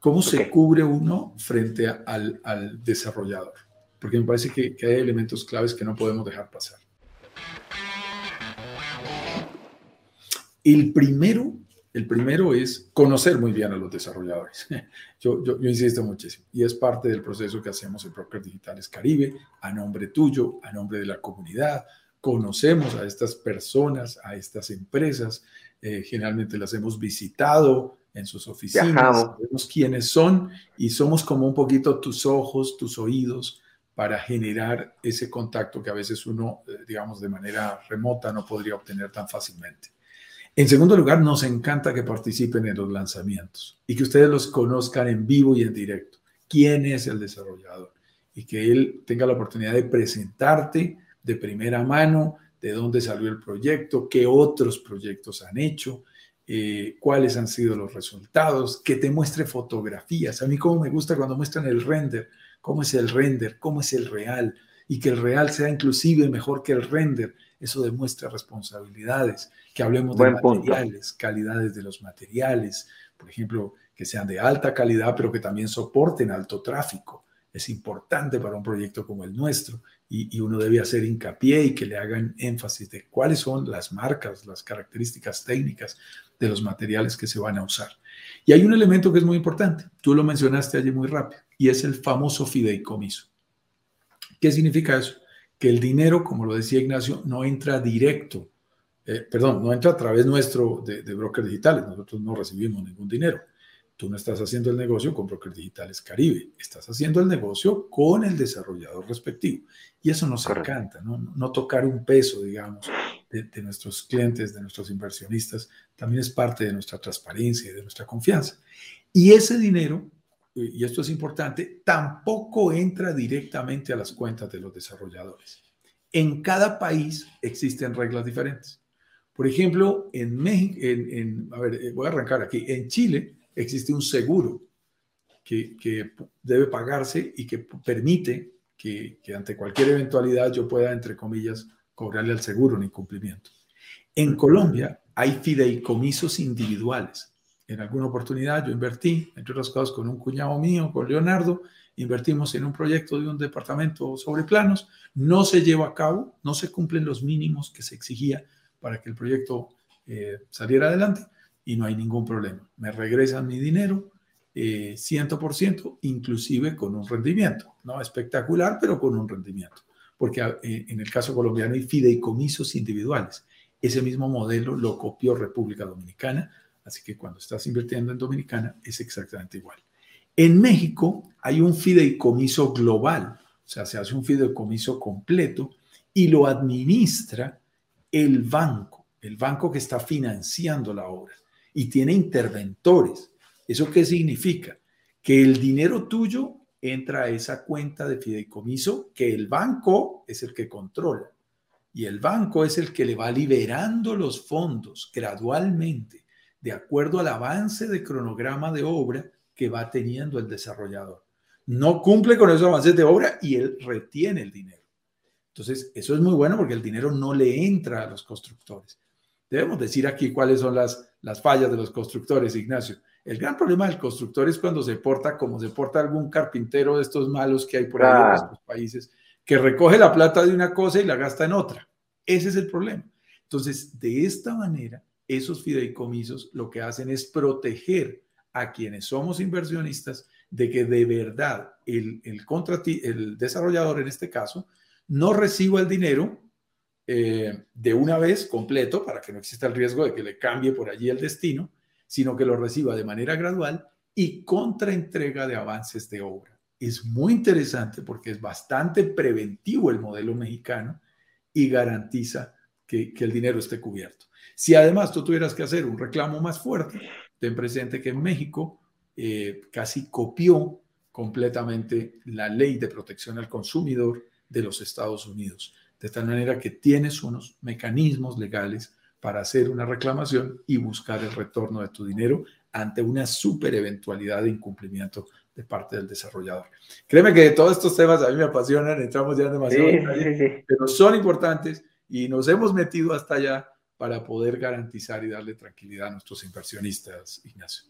¿Cómo se cubre uno frente al, al, desarrollador? Porque me parece que, que hay elementos claves que no podemos dejar pasar. El primero, el primero es conocer muy bien a los desarrolladores. Yo, yo, yo, insisto muchísimo y es parte del proceso que hacemos en Brokers Digitales Caribe, a nombre tuyo, a nombre de la comunidad. Conocemos a estas personas, a estas empresas, eh, generalmente las hemos visitado en sus oficinas, sabemos quiénes son y somos como un poquito tus ojos, tus oídos para generar ese contacto que a veces uno, eh, digamos, de manera remota no podría obtener tan fácilmente. En segundo lugar, nos encanta que participen en los lanzamientos y que ustedes los conozcan en vivo y en directo. ¿Quién es el desarrollador? Y que él tenga la oportunidad de presentarte de primera mano de dónde salió el proyecto, qué otros proyectos han hecho, eh, cuáles han sido los resultados, que te muestre fotografías. A mí como me gusta cuando muestran el render, cómo es el render, cómo es el real, y que el real sea inclusive mejor que el render eso demuestra responsabilidades, que hablemos de materiales, calidades de los materiales, por ejemplo, que sean de alta calidad, pero que también soporten alto tráfico. Es importante para un proyecto como el nuestro y, uno debe hacer hincapié y que le hagan énfasis de cuáles son las marcas, las características técnicas de los materiales que se van a usar. Y hay un elemento que es muy importante, tú lo mencionaste allí muy rápido, y es el famoso fideicomiso. ¿Qué significa eso? que el dinero, como lo decía Ignacio, no entra directo, eh, perdón, no entra a través nuestro de, de brokers digitales, nosotros no recibimos ningún dinero. Tú no estás haciendo el negocio con Brokers Digitales Caribe, estás haciendo el negocio con el desarrollador respectivo. Y eso nos encanta, ¿no? no tocar un peso, digamos, de, de, nuestros clientes, de nuestros inversionistas, también es parte de nuestra transparencia y de nuestra confianza. Y ese dinero y esto es importante, tampoco entra directamente a las cuentas de los desarrolladores. En cada país existen reglas diferentes. Por ejemplo, en México, en, a ver, eh, voy a arrancar aquí, en Chile existe un seguro que, debe pagarse y que permite que, ante cualquier eventualidad yo pueda, entre comillas, cobrarle al seguro un incumplimiento. En Colombia hay fideicomisos individuales. En alguna oportunidad yo invertí, entre otras cosas, con un cuñado mío, con Leonardo, invertimos en un proyecto de un departamento sobre planos, no se lleva a cabo, no se cumplen los mínimos que se exigía para que el proyecto eh, saliera adelante y no hay ningún problema. Me regresan mi dinero, eh, 100%, inclusive con un rendimiento, no espectacular, pero con un rendimiento, porque eh, en el caso colombiano hay fideicomisos individuales. Ese mismo modelo lo copió República Dominicana, Así que cuando estás invirtiendo en Dominicana es exactamente igual. En México hay un fideicomiso global, o sea, se hace un fideicomiso completo y lo administra el banco, el banco que está financiando la obra y tiene interventores. ¿Eso qué significa? Que el dinero tuyo entra a esa cuenta de fideicomiso que el banco es el que controla. Y el banco es el que le va liberando los fondos gradualmente de acuerdo al avance de cronograma de obra que va teniendo el desarrollador. No cumple con esos avances de obra y él retiene el dinero. Entonces, eso es muy bueno porque el dinero no le entra a los constructores. Debemos decir aquí cuáles son las, las fallas de los constructores, Ignacio. El gran problema del constructor es cuando se porta como se porta algún carpintero de estos malos que hay por ahí en nuestros países, que recoge la plata de una cosa y la gasta en otra. Ese es el problema. Entonces, de esta manera, esos fideicomisos lo que hacen es proteger a quienes somos inversionistas de que de verdad el, el, el desarrollador en este caso no reciba el dinero eh, de una vez completo para que no exista el riesgo de que le cambie por allí el destino, sino que lo reciba de manera gradual y contraentrega de avances de obra. Es muy interesante porque es bastante preventivo el modelo mexicano y garantiza que, el dinero esté cubierto. Si además tú tuvieras que hacer un reclamo más fuerte, ten presente que en México eh, casi copió completamente la ley de protección al consumidor de los Estados Unidos, de tal manera que tienes unos mecanismos legales para hacer una reclamación y buscar el retorno de tu dinero ante una super eventualidad de incumplimiento de parte del desarrollador. Créeme que todos estos temas a mí me apasionan, entramos ya demasiado, pero son importantes y nos hemos metido hasta allá para poder garantizar y darle tranquilidad a nuestros inversionistas, Ignacio.